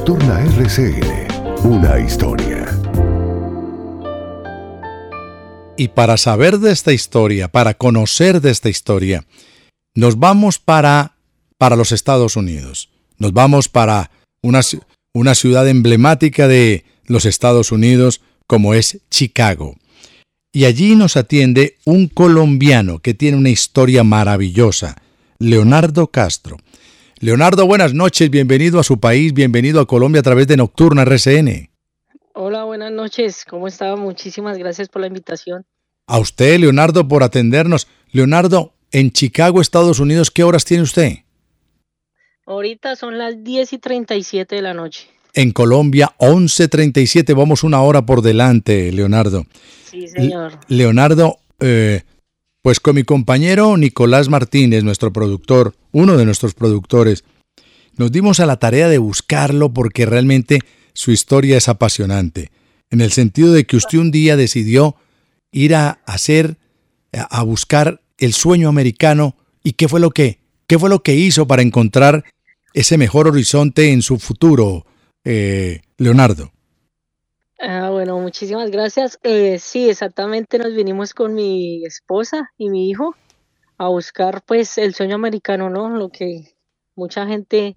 En Nocturna RCN, una historia. Y para saber de esta historia, para conocer de esta historia, nos vamos para, para los Estados Unidos. Nos vamos para una, una ciudad emblemática de los Estados Unidos como es Chicago. Y allí nos atiende un colombiano que tiene una historia maravillosa, Leonardo Castro. Leonardo, buenas noches, bienvenido a su país, bienvenido a Colombia a través de Nocturna RCN. Hola, buenas noches, ¿cómo está? Muchísimas gracias por la invitación. A usted, Leonardo, por atendernos. Leonardo, en Chicago, Estados Unidos, ¿qué horas tiene usted? Ahorita son las 10 y 37 de la noche. En Colombia, 11.37, vamos una hora por delante, Leonardo. Sí, señor. Leonardo, eh, pues con mi compañero Nicolás Martínez, nuestro productor, uno de nuestros productores, nos dimos a la tarea de buscarlo porque realmente su historia es apasionante, en el sentido de que usted un día decidió ir a hacer, a buscar el sueño americano y qué fue lo que, qué fue lo que hizo para encontrar ese mejor horizonte en su futuro, eh, Leonardo. Ah, bueno, muchísimas gracias. Eh, sí, exactamente nos vinimos con mi esposa y mi hijo a buscar pues el sueño americano, ¿no? Lo que mucha gente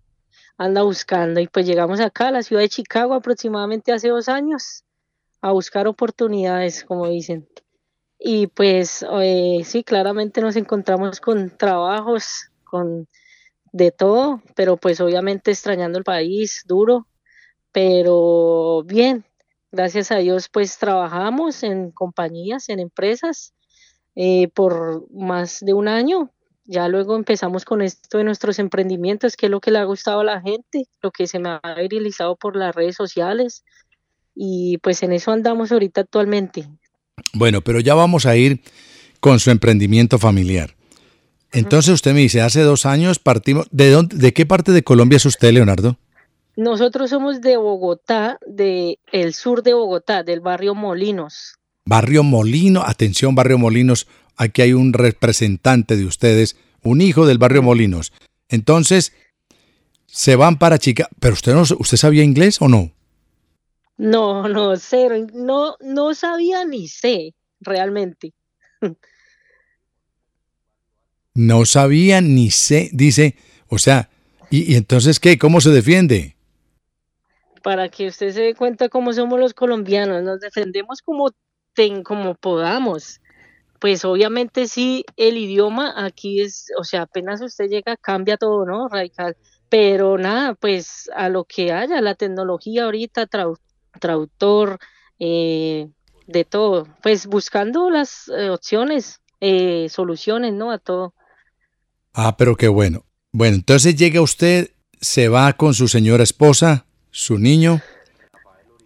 anda buscando. Y pues llegamos acá a la ciudad de Chicago aproximadamente hace dos años a buscar oportunidades, como dicen. Y pues eh, sí, claramente nos encontramos con trabajos, con de todo, pero pues obviamente extrañando el país, duro, pero bien, gracias a Dios, pues trabajamos en compañías, en empresas eh, por más de un año. Ya luego empezamos con esto de nuestros emprendimientos, que es lo que le ha gustado a la gente, lo que se me ha viralizado por las redes sociales. Y pues en eso andamos ahorita actualmente. Bueno, pero ya vamos a ir con su emprendimiento familiar. Entonces usted me dice, hace dos años partimos. ¿De, dónde, de qué parte de Colombia es usted, Leonardo? Nosotros somos de Bogotá, del el sur de Bogotá, del barrio Molinos. Barrio Molino, atención Barrio Molinos, aquí hay un representante de ustedes, un hijo del Barrio Molinos. Entonces, se van para Chica, pero usted no, usted sabía inglés o no? No, no, cero, no, no sabía ni sé, realmente. No sabía ni sé, dice, o sea, ¿y, y entonces qué? ¿Cómo se defiende? Para que usted se dé cuenta cómo somos los colombianos, nos defendemos como, ten, como podamos. Pues obviamente sí, el idioma aquí es, o sea, apenas usted llega, cambia todo, ¿no? Radical. Pero nada, pues a lo que haya, la tecnología ahorita, traductor, eh, de todo, pues buscando las eh, opciones, eh, soluciones, ¿no? A todo. Ah, pero qué bueno. Bueno, entonces llega usted, se va con su señora esposa, su niño.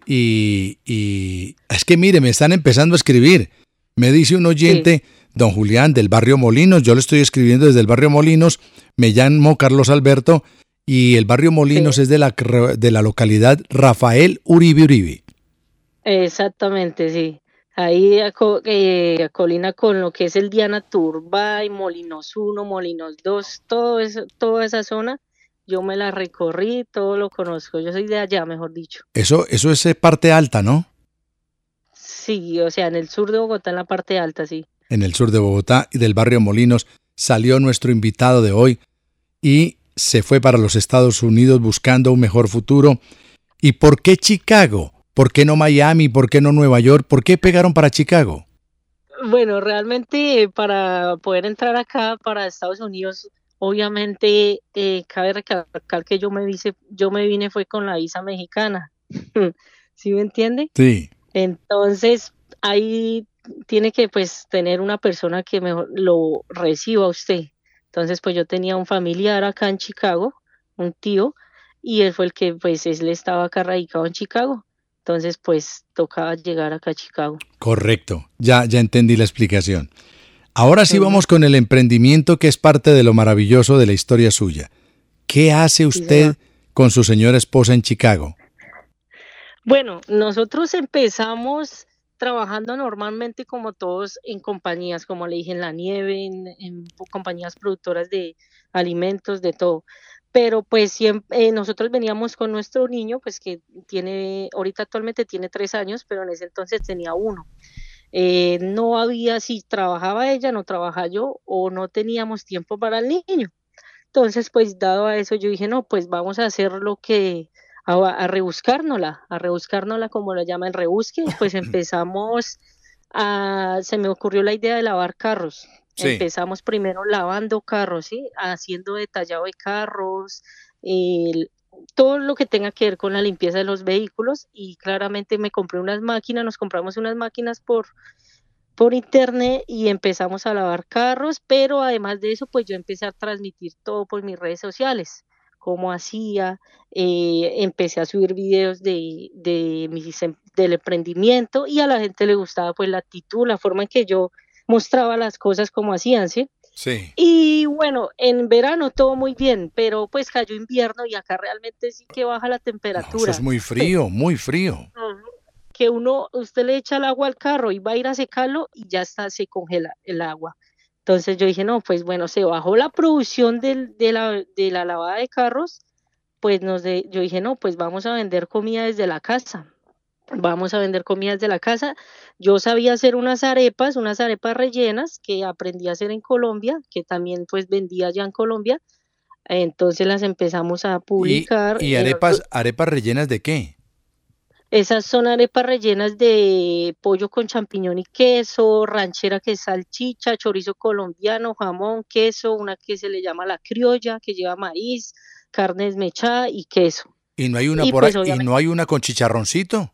Y, y, es que mire, me están empezando a escribir. Me dice un oyente, sí. don Julián, del barrio Molinos, yo le estoy escribiendo desde el barrio Molinos, me llamo Carlos Alberto y el barrio Molinos sí. es de la, de la localidad Rafael Uribe Uribe. Exactamente, sí. Ahí eh, colina con lo que es el Diana Turbay, Molinos 1, Molinos 2, todo eso, toda esa zona yo me la recorrí, todo lo conozco. Yo soy de allá, mejor dicho. Eso, eso es parte alta, ¿no? Sí, o sea, en el sur de Bogotá, en la parte alta, sí. En el sur de Bogotá y del barrio Molinos salió nuestro invitado de hoy y se fue para los Estados Unidos buscando un mejor futuro. ¿Y por qué Chicago? ¿Por qué no Miami? ¿Por qué no Nueva York? ¿Por qué pegaron para Chicago? Bueno, realmente para poder entrar acá, para Estados Unidos, obviamente eh, cabe recalcar que yo me, vine, yo me vine fue con la visa mexicana. ¿Sí me entiende? Sí. Entonces, ahí tiene que pues tener una persona que mejor lo reciba a usted. Entonces, pues yo tenía un familiar acá en Chicago, un tío, y él fue el que pues él estaba acá radicado en Chicago. Entonces, pues tocaba llegar acá a Chicago. Correcto, ya, ya entendí la explicación. Ahora sí vamos con el emprendimiento que es parte de lo maravilloso de la historia suya. ¿Qué hace usted con su señora esposa en Chicago? Bueno, nosotros empezamos trabajando normalmente como todos en compañías, como le dije, en la nieve, en, compañías productoras de alimentos, de todo. Pero pues siempre, eh, nosotros veníamos con nuestro niño, pues que tiene, ahorita actualmente tiene tres años, pero en ese entonces tenía uno. Eh, no había, si trabajaba ella, no trabajaba yo, o no teníamos tiempo para el niño. Entonces, pues dado a eso, yo dije, no, pues vamos a hacer lo que a, a rebuscárnosla, a rebuscárnosla como lo llama el rebusque, pues empezamos a, se me ocurrió la idea de lavar carros. Empezamos primero lavando carros, ¿sí? haciendo detallado de carros, todo lo que tenga que ver con la limpieza de los vehículos y claramente me compré unas máquinas, nos compramos unas máquinas por, por internet y empezamos a lavar carros, pero además de eso, pues yo empecé a transmitir todo por mis redes sociales cómo hacía, eh, empecé a subir videos de, de em, del emprendimiento y a la gente le gustaba pues la actitud, la forma en que yo mostraba las cosas como hacían, ¿sí? Sí. Y bueno, en verano todo muy bien, pero pues cayó invierno y acá realmente sí que baja la temperatura. es muy frío, muy frío. Que uno, usted le echa el agua al carro y va a ir a secarlo y ya está, se congela el agua. Entonces yo dije, no, pues bueno, se bajó la producción de, la, de la lavada de carros, pues nos de, yo dije, no, pues vamos a vender comida desde la casa. Vamos a vender comida desde la casa. Yo sabía hacer unas arepas, unas arepas rellenas que aprendí a hacer en Colombia, que también pues vendía allá en Colombia. Entonces las empezamos a publicar. ¿Y, arepas, arepas rellenas de qué? Esas son arepas rellenas de pollo con champiñón y queso, ranchera que es salchicha, chorizo colombiano, jamón, queso, una que se le llama la criolla, que lleva maíz, carne desmechada y queso. ¿Y no hay una por pues, ahí, ¿y no hay una con chicharroncito?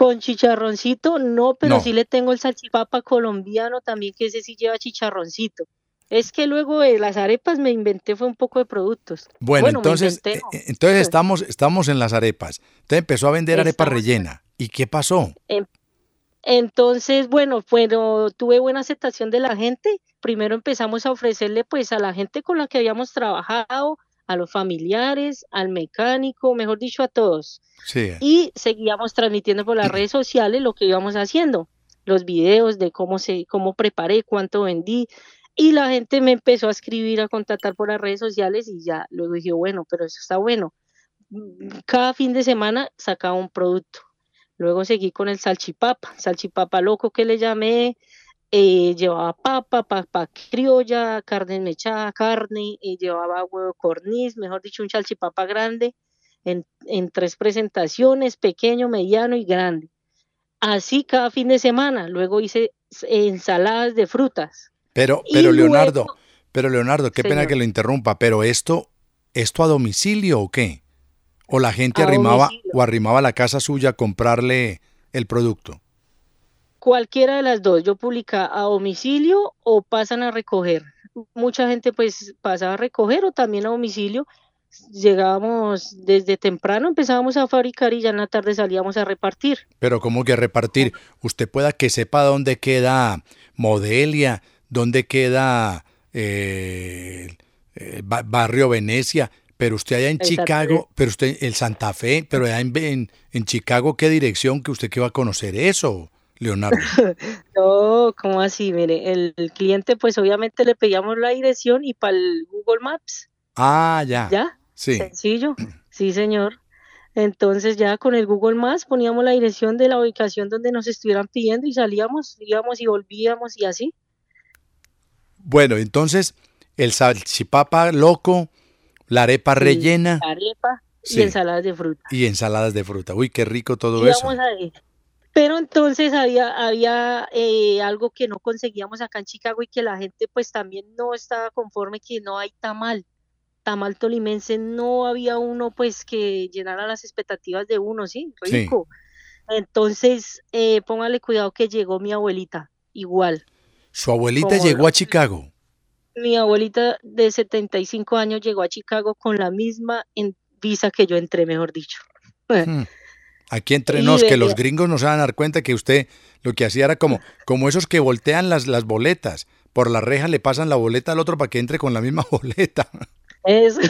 Con chicharroncito no, pero sí le tengo el salchipapa colombiano también, que ese sí lleva chicharroncito. Es que luego de las arepas me inventé fue un poco de productos. Bueno, entonces, eh, entonces estamos, estamos en las arepas. Usted empezó a vender arepas rellena. ¿Y qué pasó? Em, entonces, bueno, bueno, tuve buena aceptación de la gente. Primero empezamos a ofrecerle pues a la gente con la que habíamos trabajado, a los familiares, al mecánico, mejor dicho, a todos. Sí. Y seguíamos transmitiendo por las redes sociales lo que íbamos haciendo, los videos de cómo se, cómo preparé, cuánto vendí, y la gente me empezó a escribir, a contactar por las redes sociales y ya luego dije, bueno, pero eso está bueno. Cada fin de semana sacaba un producto. Luego seguí con el salchipapa, salchipapa loco que le llamé, eh, llevaba papa, papa criolla, carne mechada, carne, y llevaba huevo corniz, mejor dicho, un salchipapa grande en, en tres presentaciones, pequeño, mediano y grande. Así cada fin de semana. Luego hice ensaladas de frutas, pero, pero Leonardo, pero Leonardo, qué pena que lo interrumpa, pero esto, ¿esto a domicilio o qué? ¿O la gente arrimaba o arrimaba a la casa suya a comprarle el producto? Cualquiera de las dos, yo publicaba a domicilio o pasan a recoger. Mucha gente pues pasaba a recoger o también a domicilio. Llegábamos desde temprano, empezábamos a fabricar y ya en la tarde salíamos a repartir. Pero ¿cómo que repartir? Usted pueda que sepa dónde queda Modelia, dónde queda eh, Barrio Venecia, pero usted allá en Chicago, pero usted el Santa Fe, pero allá en, en, Chicago, ¿qué dirección que usted que va a conocer eso, Leonardo? no, ¿cómo así? Mire, el, cliente pues obviamente le pedíamos la dirección y para el Google Maps. Ah, ya. ¿Ya? Sí. Sencillo. Sí, señor. Entonces ya con el Google Maps poníamos la dirección de la ubicación donde nos estuvieran pidiendo y salíamos, íbamos y volvíamos y así. Bueno, entonces el salchipapa loco La arepa rellena. Arepa Sí. y ensaladas de fruta. Y ensaladas de fruta. Uy, qué rico todo Y eso. vamos a ver. Pero entonces había, había eh, algo que no conseguíamos acá en Chicago y que la gente pues también no estaba conforme que no hay tamal. Tamal tolimense no había uno pues que llenara las expectativas de uno, ¿sí? Sí. Rico. Entonces, eh, póngale cuidado que llegó mi abuelita, igual. Su abuelita llegó a Chicago. Mi abuelita de 75 años llegó a Chicago con la misma visa que yo entré, mejor dicho. Hmm. Aquí entre nos, que los gringos no se van a dar cuenta que usted lo que hacía era como, como esos que voltean las, las boletas. Por la reja le pasan la boleta al otro para que entre con la misma boleta. Es...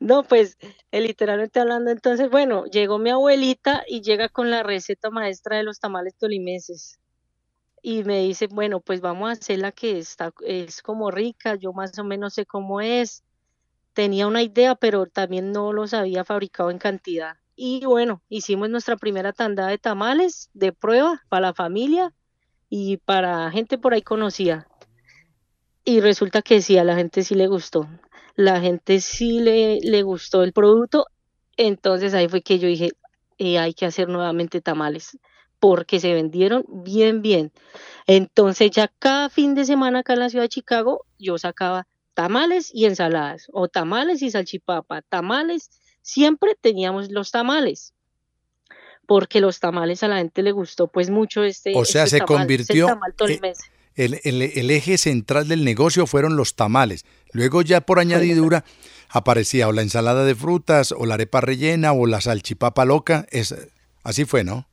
No, pues eh, literalmente hablando, entonces, bueno, llegó mi abuelita y llega con la receta maestra de los tamales tolimenses. Y me dice, bueno, pues vamos a hacer la que está, es como rica, yo más o menos sé cómo es. Tenía una idea, pero también no los había fabricado en cantidad. Y bueno, hicimos nuestra primera tanda de tamales de prueba para la familia y para gente por ahí conocida. Y resulta que sí, a la gente sí le gustó. La gente sí le, le gustó el producto. Entonces ahí fue que yo dije, eh, hay que hacer nuevamente tamales, porque se vendieron bien, bien. Entonces ya cada fin de semana acá en la ciudad de Chicago, yo sacaba tamales y ensaladas, o tamales y salchipapa, tamales, siempre teníamos los tamales, porque los tamales a la gente le gustó pues mucho este, O sea, este se tamal, convirtió, tolimense. El, el- el eje central del negocio fueron los tamales. Luego ya por añadidura aparecía o la ensalada de frutas, o la arepa rellena, o la salchipapa loca. Es, así fue, ¿no?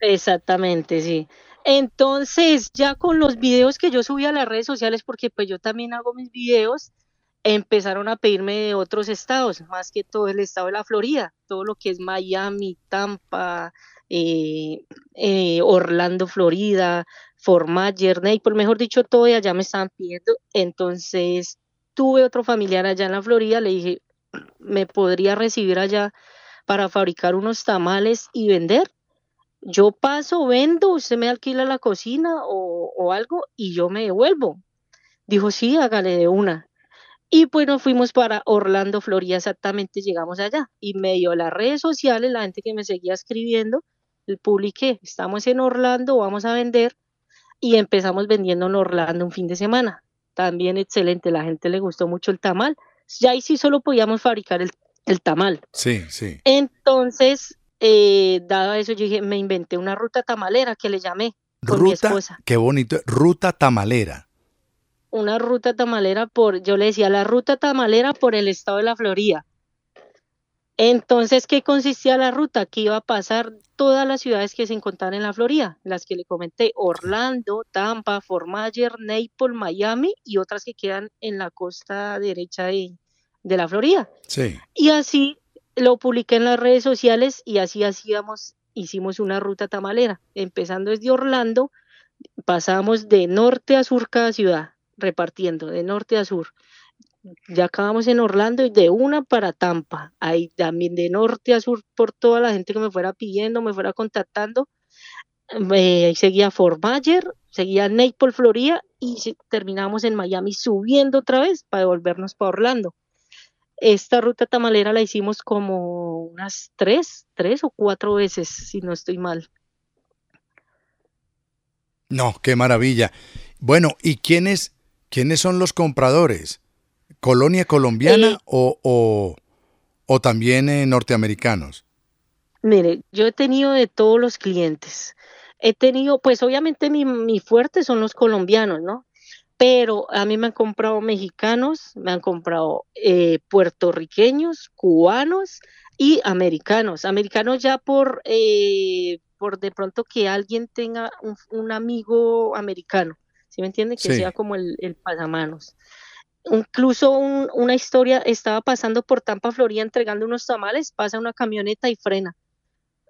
Exactamente, sí. Entonces, ya con los videos que yo subí a las redes sociales, porque pues yo también hago mis videos, empezaron a pedirme de otros estados, más que todo el estado de la Florida, todo lo que es Miami, Tampa, eh, eh, Orlando, Florida, Fort Myers, Naples, mejor dicho, todo allá me estaban pidiendo. Entonces, tuve otro familiar allá en la Florida, le dije, ¿me podría recibir allá para fabricar unos tamales y vender? yo paso, vendo, usted me alquila la cocina o, o algo y yo me devuelvo. Dijo, sí, hágale de una. Y pues nos fuimos para Orlando, Florida, exactamente llegamos allá. Y medio las redes sociales, la gente que me seguía escribiendo, el publiqué, estamos en Orlando, vamos a vender. Y empezamos vendiendo en Orlando un fin de semana. También excelente, la gente le gustó mucho el tamal. Ya ahí sí solo podíamos fabricar el, el tamal. Sí, sí. Entonces, eh, dado eso, yo dije, me inventé una ruta tamalera que le llamé con mi Ruta, esposa. qué bonito. Ruta tamalera. Una ruta tamalera por, yo le decía, la ruta tamalera por el estado de la Florida. Entonces, ¿qué consistía la ruta? Que iba a pasar todas las ciudades que se encontraban en la Florida, las que le comenté, Orlando, Tampa, Fort Myers, Naples, Miami y otras que quedan en la costa derecha de, de la Florida. Sí. Y así lo publiqué en las redes sociales y así hacíamos, hicimos una ruta tamalera, empezando desde Orlando, pasamos de norte a sur cada ciudad, repartiendo de norte a sur. Ya acabamos en Orlando y de una para Tampa, ahí también de norte a sur por toda la gente que me fuera pidiendo, me fuera contactando. Eh, seguía Fort Myers, seguía Naples, Florida y terminamos en Miami subiendo otra vez para devolvernos para Orlando. Esta ruta tamalera la hicimos como unas tres, tres o cuatro veces, si no estoy mal. No, qué maravilla. Bueno, ¿y quiénes, quiénes son los compradores? ¿Colonia colombiana Eh, o, o, o también eh, norteamericanos? Mire, yo he tenido de todos los clientes. He tenido, pues obviamente mi, mi fuerte son los colombianos, ¿no? Pero a mí me han comprado mexicanos, me han comprado eh, puertorriqueños, cubanos y americanos. Americanos ya por, eh, por de pronto que alguien tenga un, un amigo americano, ¿sí me entiende? Que Sí. sea como el, el pasamanos. Incluso un- una historia, estaba pasando por Tampa, Florida, entregando unos tamales, pasa una camioneta y frena.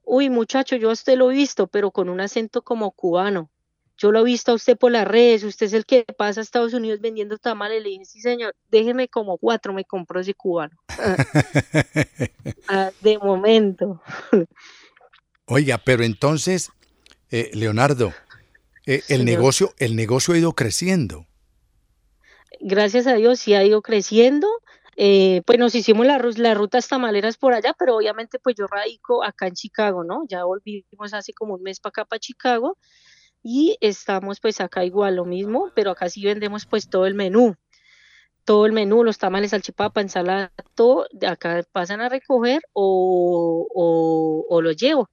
Uy, muchacho, yo a usted lo he visto, pero con un acento como cubano. Yo lo he visto a usted por las redes, usted es el que pasa a Estados Unidos vendiendo tamales. Le dije, sí, señor, déjeme como cuatro, me compró ese cubano. Ah, de momento. Oiga, pero entonces, eh, Leonardo, eh, el negocio, el negocio ha ido creciendo. Gracias a Dios sí ha ido creciendo eh, pues nos hicimos la, las rutas tamaleras por allá, pero obviamente pues yo radico acá en Chicago, ¿no? Ya volvimos hace como un mes para acá, para Chicago, y estamos pues acá igual lo mismo, pero acá sí vendemos pues todo el menú, todo el menú, los tamales, salchipapa, ensalada, todo, de acá pasan a recoger o, o, o lo llevo.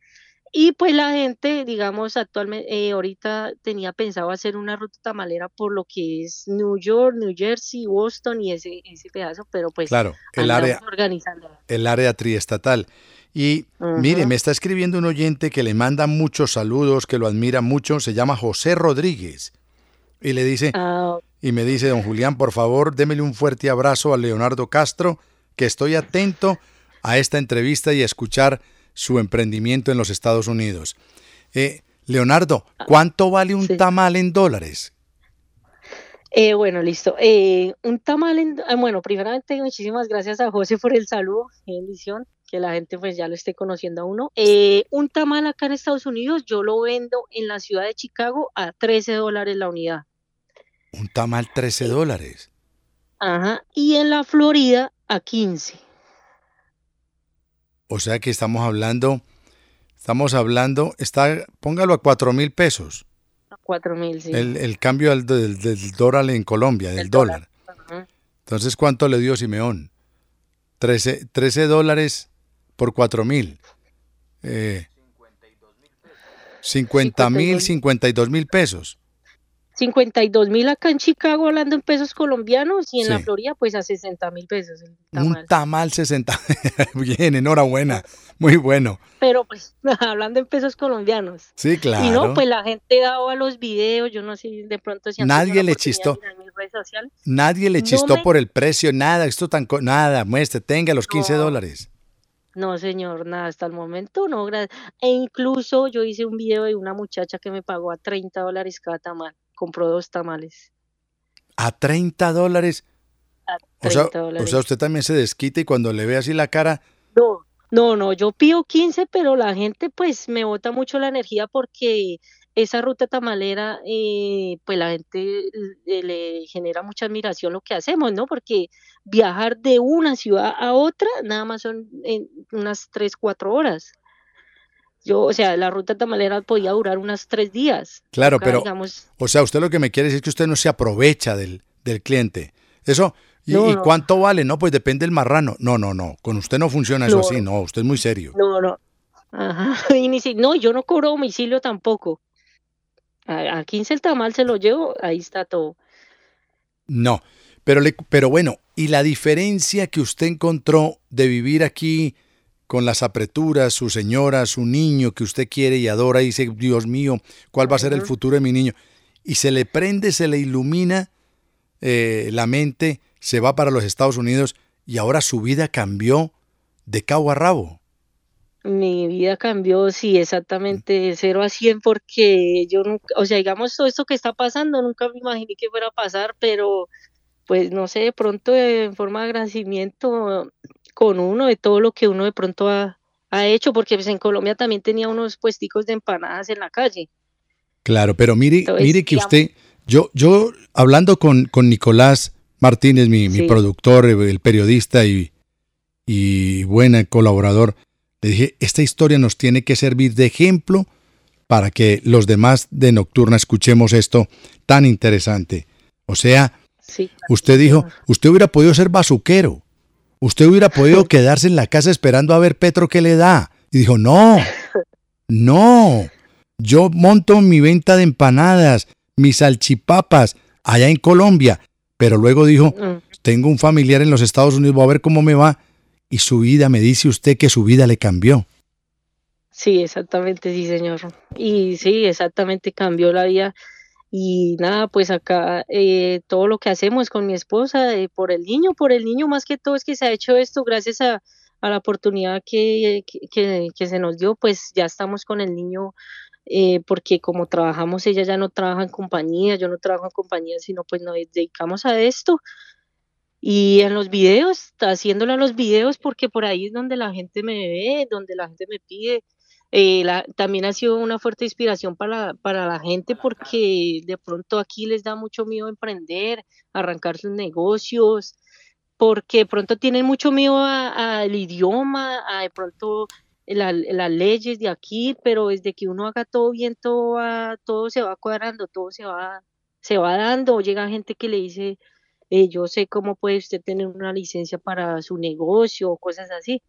Y pues la gente, digamos, actualmente, eh, ahorita tenía pensado hacer una ruta tamalera por lo que es New York, New Jersey, Boston y ese, ese pedazo, pero pues claro, el área, el área triestatal. Y mire, me está escribiendo un oyente que le manda muchos saludos, que lo admira mucho, se llama José Rodríguez. Y le dice, ah, y me dice, don Julián, por favor, démele un fuerte abrazo a Leonardo Castro, que estoy atento a esta entrevista y a escuchar su emprendimiento en los Estados Unidos. Eh, Leonardo, ¿cuánto vale un tamal en dólares? Eh, bueno, listo. Eh, un tamal en... Ah, bueno, primeramente muchísimas gracias a José por el saludo, bendición, que la gente pues ya lo esté conociendo a uno. un tamal acá en Estados Unidos yo lo vendo en la ciudad de Chicago a 13 dólares la unidad. Un tamal 13 dólares. Ajá, y en la Florida a 15. O sea que estamos hablando, estamos hablando, está, póngalo a cuatro mil pesos. A cuatro mil, sí. El, cambio del, dólar en Colombia, del dólar. Entonces, ¿cuánto le dio Simeón? 13, 13 dólares por cuatro mil. Eh, 50 mil, 52 mil pesos. 52 mil acá en Chicago hablando en pesos colombianos y en la Florida pues a 60 mil pesos. Un tamal 60. Bien, enhorabuena. Muy bueno. Pero pues hablando en pesos colombianos. Sí, claro. Y no, pues la gente daba los videos, yo no sé de pronto si Nadie le chistó. Nadie le chistó por el precio, nada, esto tan nada, muestre, tenga los 15 dólares. No, señor, nada, hasta el momento no. E incluso yo hice un video de una muchacha que me pagó a 30 dólares cada tamal compró dos tamales. ¿A 30 dólares? o, sea, o sea, usted también se desquita y cuando le ve así la cara... No, no, no, yo pido 15, pero la gente pues me bota mucho la energía porque esa ruta tamalera, eh, pues la gente le genera mucha admiración lo que hacemos, ¿no? Porque viajar de una ciudad a otra nada más son en unas 3, 4 horas. Yo, o sea, la ruta tamalera podía durar unos tres días. Claro, pero, o sea, usted lo que me quiere decir es que usted no se aprovecha del, del cliente. Eso, ¿y, cuánto vale? No, pues depende del marrano. No, no, no, con usted no funciona eso así, no, usted es muy serio. No, no. Ajá, y ni si, no, yo no cobro domicilio tampoco. A, a 15 el tamal se lo llevo, ahí está todo. No, pero, le, pero bueno, ¿y la diferencia que usted encontró de vivir aquí con las apreturas, su señora, su niño que usted quiere y adora y dice, Dios mío, ¿cuál va a ser el futuro de mi niño? Y se le prende, se le ilumina eh, la mente, se va para los Estados Unidos y ahora su vida cambió de cabo a rabo. Mi vida cambió, sí, exactamente, de cero a cien, porque yo nunca, o sea, digamos, todo esto que está pasando, nunca me imaginé que fuera a pasar, pero pues no sé, de pronto en forma de agradecimiento con uno de todo lo que uno de pronto ha, hecho, porque pues en Colombia también tenía unos puesticos de empanadas en la calle. Claro, pero mire, mire que usted, yo, yo hablando con, con Nicolás Martínez, mi, mi, productor, el periodista y, y buen colaborador, le dije, esta historia nos tiene que servir de ejemplo para que los demás de Nocturna escuchemos esto tan interesante. O sea, usted dijo, usted hubiera podido ser bazuquero, Usted hubiera podido quedarse en la casa esperando a ver Petro qué le da. Y dijo, no, no, yo monto mi venta de empanadas, mis salchipapas allá en Colombia. Pero luego dijo, mm. tengo un familiar en los Estados Unidos, voy a ver cómo me va. Y su vida, me dice usted que su vida le cambió. Sí, exactamente, sí, señor. Y sí, exactamente cambió la vida y nada, pues acá eh, todo lo que hacemos con mi esposa, eh, por el niño, por el niño más que todo es que se ha hecho esto gracias a, la oportunidad que, que, se nos dio, pues ya estamos con el niño, eh, porque como trabajamos, ella ya no trabaja en compañía, yo no trabajo en compañía, sino pues nos dedicamos a esto. Y en los videos, haciéndolo a los videos, porque por ahí es donde la gente me ve, donde la gente me pide, eh, también ha sido una fuerte inspiración para, para la gente porque de pronto aquí les da mucho miedo emprender, arrancar sus negocios porque de pronto tienen mucho miedo al idioma, a de pronto las leyes de aquí, pero desde que uno haga todo bien, todo, todo se va cuadrando, todo se va, se va dando. Llega gente que le dice, eh, yo sé cómo puede usted tener una licencia para su negocio o cosas así.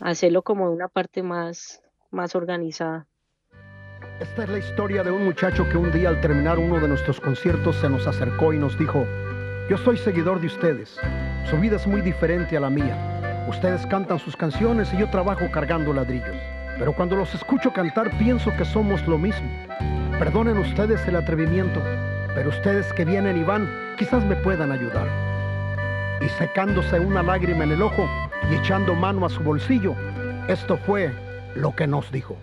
Hacerlo como una parte más, más organizada. Esta es la historia de un muchacho que un día al terminar uno de nuestros conciertos se nos acercó y nos dijo, yo soy seguidor de ustedes, su vida es muy diferente a la mía. Ustedes cantan sus canciones y yo trabajo cargando ladrillos. Pero cuando los escucho cantar pienso que somos lo mismo. Perdonen ustedes el atrevimiento, pero ustedes que vienen y van quizás me puedan ayudar. Y secándose una lágrima en el ojo y echando mano a su bolsillo, esto fue lo que nos dijo.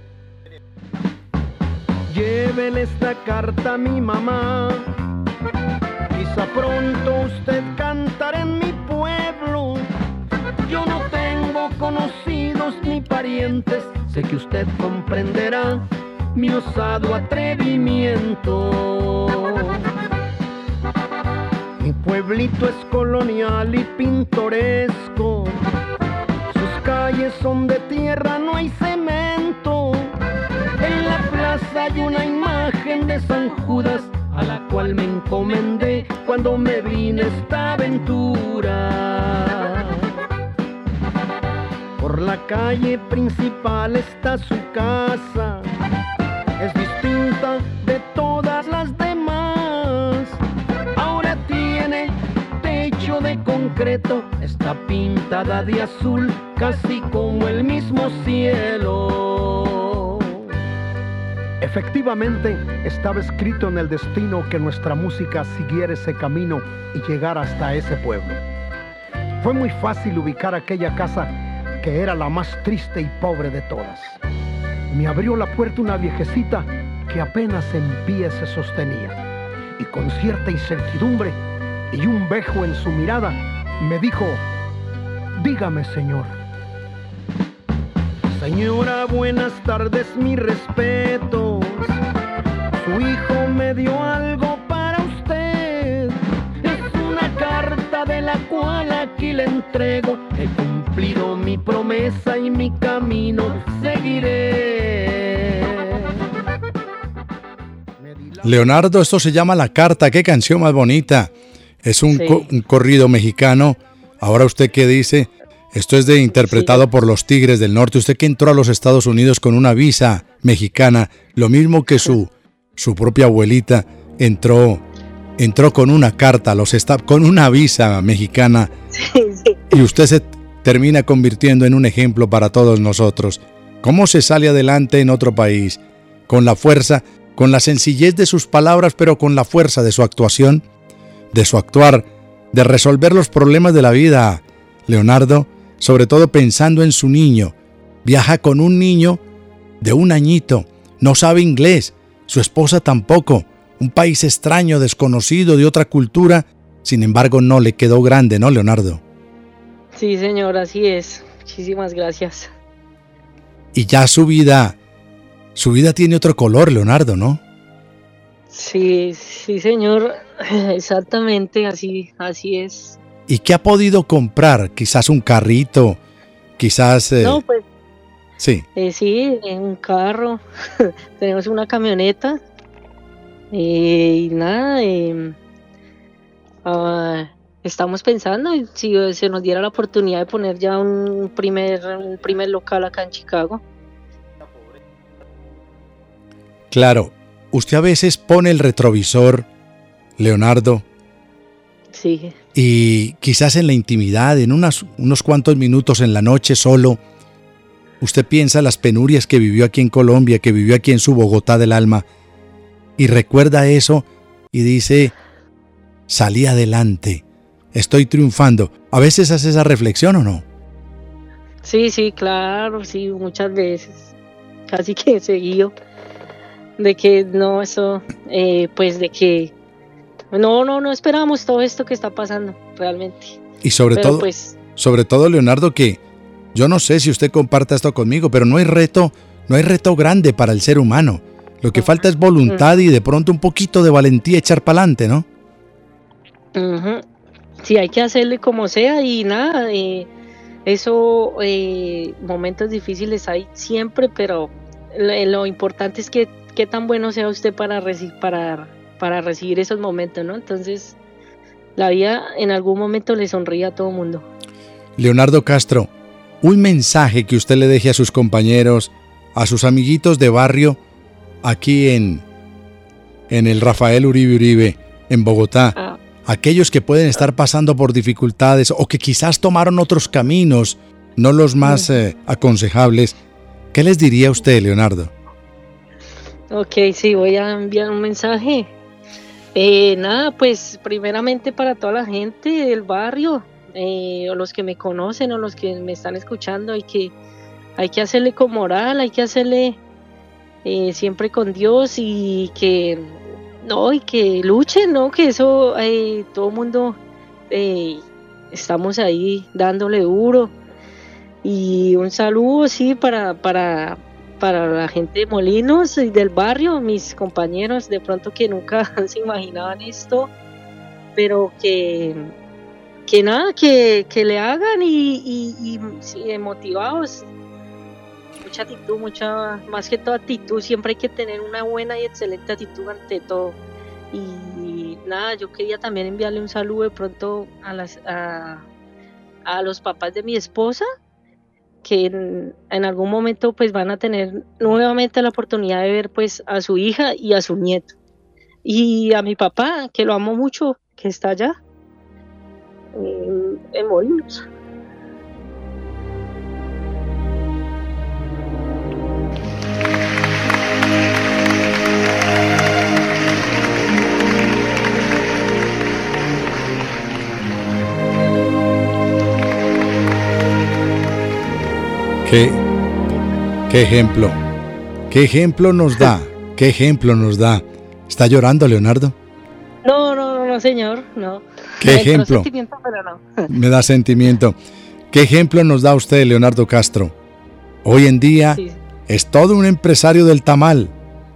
Lleven esta carta a mi mamá. Quizá pronto usted cantará en mi pueblo. Yo no tengo conocidos ni parientes. Sé que usted comprenderá mi osado atrevimiento. Mi pueblito es colonial y pintoresco. Calles son de tierra, no hay cemento. En la plaza hay una imagen de San Judas a la cual me encomendé cuando me vine esta aventura. Por la calle principal está su casa está pintada de azul, casi como el mismo cielo. Efectivamente, estaba escrito en el destino que nuestra música siguiera ese camino y llegara hasta ese pueblo. Fue muy fácil ubicar aquella casa que era la más triste y pobre de todas me abrió la puerta una viejecita que apenas en pie se sostenía y con cierta incertidumbre y un bejo en su mirada me dijo, dígame señor. Señora, buenas tardes, mi respeto. Su hijo me dio algo para usted. Es una carta de la cual aquí le entrego. He cumplido mi promesa y mi camino seguiré. Leonardo, esto se llama La Carta, qué canción más bonita. Es un, corrido mexicano. Ahora usted qué dice, esto es de interpretado por los Tigres del Norte. Usted que entró a los Estados Unidos con una visa mexicana, lo mismo que su, su propia abuelita entró, entró con una carta, los con una visa mexicana. Y usted se termina convirtiendo en un ejemplo para todos nosotros. ¿Cómo se sale adelante en otro país? Con la fuerza con la sencillez de sus palabras, pero con la fuerza de su actuación, de su actuar, de resolver los problemas de la vida. Leonardo, sobre todo pensando en su niño, viaja con un niño de un añito, no sabe inglés, su esposa tampoco, un país extraño, desconocido, de otra cultura, sin embargo no le quedó grande, ¿no, Leonardo? Sí, señor, así es. Muchísimas gracias. Y ya su vida su vida tiene otro color, Leonardo, ¿no? Sí, sí, señor, exactamente, así, así es. ¿Y qué ha podido comprar? Quizás un carrito, quizás... Eh, no, pues... Sí. Eh, sí, un carro, tenemos una camioneta eh, y nada, em, ah, estamos pensando si se nos diera la oportunidad de poner ya un primer, un primer local acá en Chicago. Claro, usted a veces pone el retrovisor, Leonardo. Sí. Y quizás en la intimidad, en unos cuantos minutos en la noche solo, usted piensa las penurias que vivió aquí en Colombia, que vivió aquí en su Bogotá del alma, y recuerda eso y dice, salí adelante, estoy triunfando. ¿A veces hace esa reflexión o no? Sí, sí, claro, sí, muchas veces. Casi que seguido de que no, eso, eh, pues de que no, no, no esperamos todo esto que está pasando realmente. Y sobre todo, pues, sobre todo Leonardo, que yo no sé si usted comparta esto conmigo, pero no hay reto, no hay reto grande para el ser humano. Lo que falta es voluntad y de pronto un poquito de valentía echar para adelante, ¿no? sí, hay que hacerle como sea y nada, eh, eso, eh, momentos difíciles hay siempre, pero lo, importante es que qué tan bueno sea usted para, para, para recibir esos momentos, ¿no? Entonces, la vida en algún momento le sonríe a todo mundo. Leonardo Castro, un mensaje que usted le deje a sus compañeros, a sus amiguitos de barrio, aquí en, en el Rafael Uribe Uribe, en Bogotá. Ah. Aquellos que pueden estar pasando por dificultades o que quizás tomaron otros caminos, no los más eh, aconsejables. ¿Qué les diría usted, Leonardo? Ok, sí, voy a enviar un mensaje. Eh, nada, pues primeramente para toda la gente del barrio, eh, o los que me conocen o los que me están escuchando, hay que, hay que hacerle con moral, hay que hacerle eh, siempre con Dios y que no, y que luchen, ¿no? Que eso todo el mundo estamos ahí dándole duro. Y un saludo, sí, para, para, para la gente de Molinos y del barrio, mis compañeros, de pronto que nunca se imaginaban esto, pero que, que nada, que, le hagan y, motivados. Mucha actitud, mucha, más que toda actitud, siempre hay que tener una buena y excelente actitud ante todo. Y nada, yo quería también enviarle un saludo de pronto a, las, a los papás de mi esposa, que en, algún momento pues van a tener nuevamente la oportunidad de ver pues a su hija y a su nieto. Y a mi papá, que lo amo mucho, que está allá, en, en. ¿Qué, qué ejemplo? ¿Qué ejemplo nos da? ¿Qué ejemplo nos da? ¿Está llorando, Leonardo? No, no, no, señor, no. ¿Qué ejemplo? Pero no. Me da sentimiento. ¿Qué ejemplo nos da usted, Leonardo Castro? Hoy en día es todo un empresario del tamal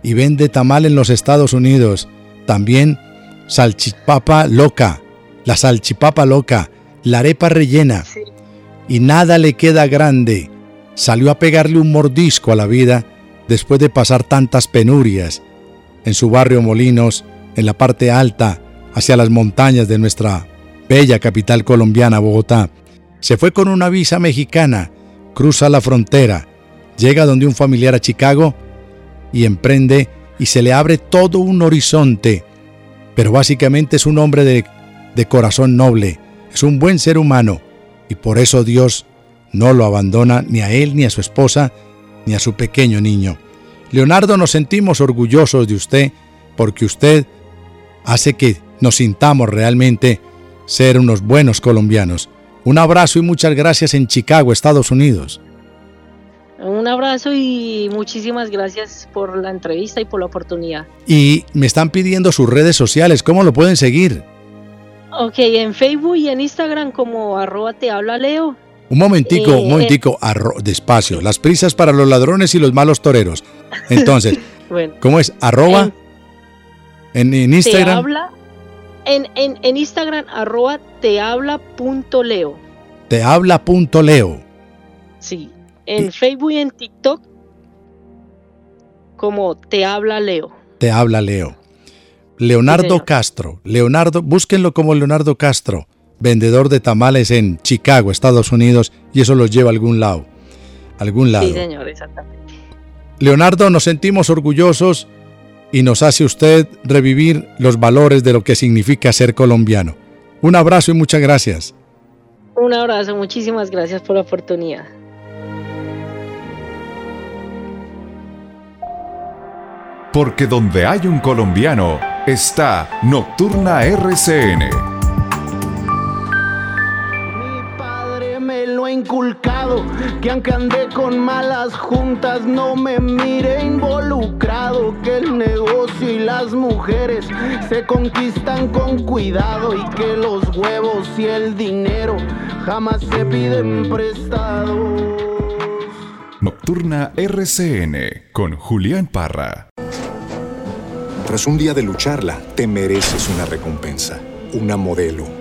y vende tamal en los Estados Unidos. También salchipapa loca, la salchipapa loca, la arepa rellena. Y nada le queda grande salió a pegarle un mordisco a la vida después de pasar tantas penurias en su barrio Molinos, en la parte alta, hacia las montañas de nuestra bella capital colombiana, Bogotá. Se fue con una visa mexicana, cruza la frontera, llega donde un familiar a Chicago y emprende y se le abre todo un horizonte. Pero básicamente es un hombre de, de corazón noble, es un buen ser humano y por eso Dios no lo abandona ni a él, ni a su esposa, ni a su pequeño niño. Leonardo, nos sentimos orgullosos de usted porque usted hace que nos sintamos realmente ser unos buenos colombianos. Un abrazo y muchas gracias en Chicago, Estados Unidos. Un abrazo y muchísimas gracias por la entrevista y por la oportunidad. Y me están pidiendo sus redes sociales, ¿cómo lo pueden seguir? Ok, en Facebook y en Instagram como arroba te habla Leo un momentico, un momentico, despacio. Las prisas para los ladrones y los malos toreros. Entonces, ¿cómo es? Arroba en, Instagram. Te habla, en, en, Instagram, arroba te habla punto leo. Te habla punto leo. Sí. En Facebook y en TikTok, como te habla Leo. Te habla Leo. Leonardo Castro. Leonardo, búsquenlo como Leonardo Castro vendedor de tamales en Chicago, Estados Unidos, y eso los lleva a algún lado. Algún lado. Sí, señor, exactamente. Leonardo, nos sentimos orgullosos y nos hace usted revivir los valores de lo que significa ser colombiano. Un abrazo y muchas gracias. Un abrazo, muchísimas gracias por la oportunidad. Porque donde hay un colombiano, está Nocturna RCN inculcado que aunque ande con malas juntas no me mire involucrado que el negocio y las mujeres se conquistan con cuidado y que los huevos y el dinero jamás se piden prestados. Nocturna RCN con Julián Parra. Tras un día de lucharla, te mereces una recompensa, una modelo